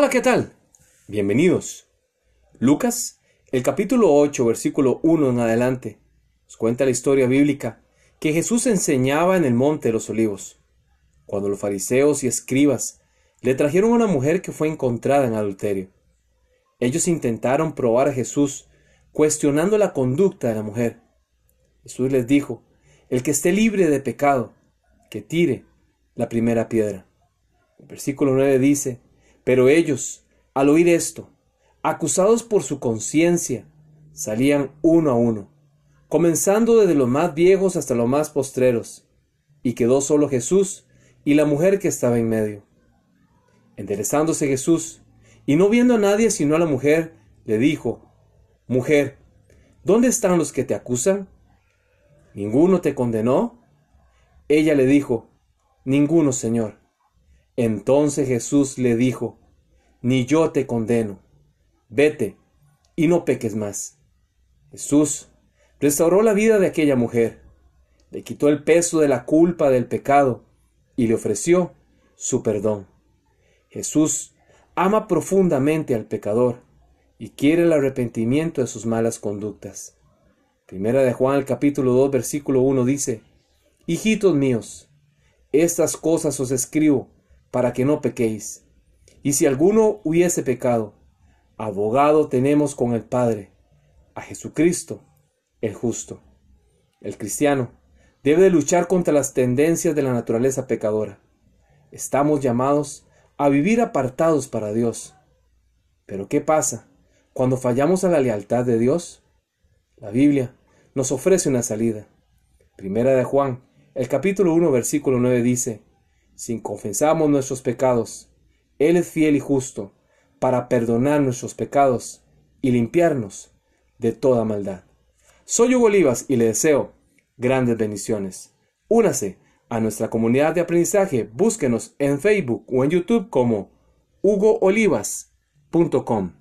Hola, ¿qué tal? Bienvenidos. Lucas, el capítulo 8, versículo 1 en adelante, nos cuenta la historia bíblica que Jesús enseñaba en el monte de los olivos, cuando los fariseos y escribas le trajeron a una mujer que fue encontrada en adulterio. Ellos intentaron probar a Jesús cuestionando la conducta de la mujer. Jesús les dijo, el que esté libre de pecado, que tire la primera piedra. El versículo 9 dice, pero ellos, al oír esto, acusados por su conciencia, salían uno a uno, comenzando desde los más viejos hasta los más postreros, y quedó solo Jesús y la mujer que estaba en medio. Enderezándose Jesús, y no viendo a nadie sino a la mujer, le dijo, Mujer, ¿dónde están los que te acusan? ¿Ninguno te condenó? Ella le dijo, Ninguno, Señor. Entonces Jesús le dijo, Ni yo te condeno, vete y no peques más. Jesús restauró la vida de aquella mujer, le quitó el peso de la culpa del pecado y le ofreció su perdón. Jesús ama profundamente al pecador y quiere el arrepentimiento de sus malas conductas. Primera de Juan capítulo 2 versículo 1 dice, Hijitos míos, estas cosas os escribo para que no pequéis. Y si alguno hubiese pecado, abogado tenemos con el Padre, a Jesucristo, el justo. El cristiano debe de luchar contra las tendencias de la naturaleza pecadora. Estamos llamados a vivir apartados para Dios. Pero ¿qué pasa cuando fallamos a la lealtad de Dios? La Biblia nos ofrece una salida. Primera de Juan, el capítulo 1, versículo 9 dice, si confesamos nuestros pecados, Él es fiel y justo para perdonar nuestros pecados y limpiarnos de toda maldad. Soy Hugo Olivas y le deseo grandes bendiciones. Únase a nuestra comunidad de aprendizaje. Búsquenos en Facebook o en YouTube como hugoolivas.com.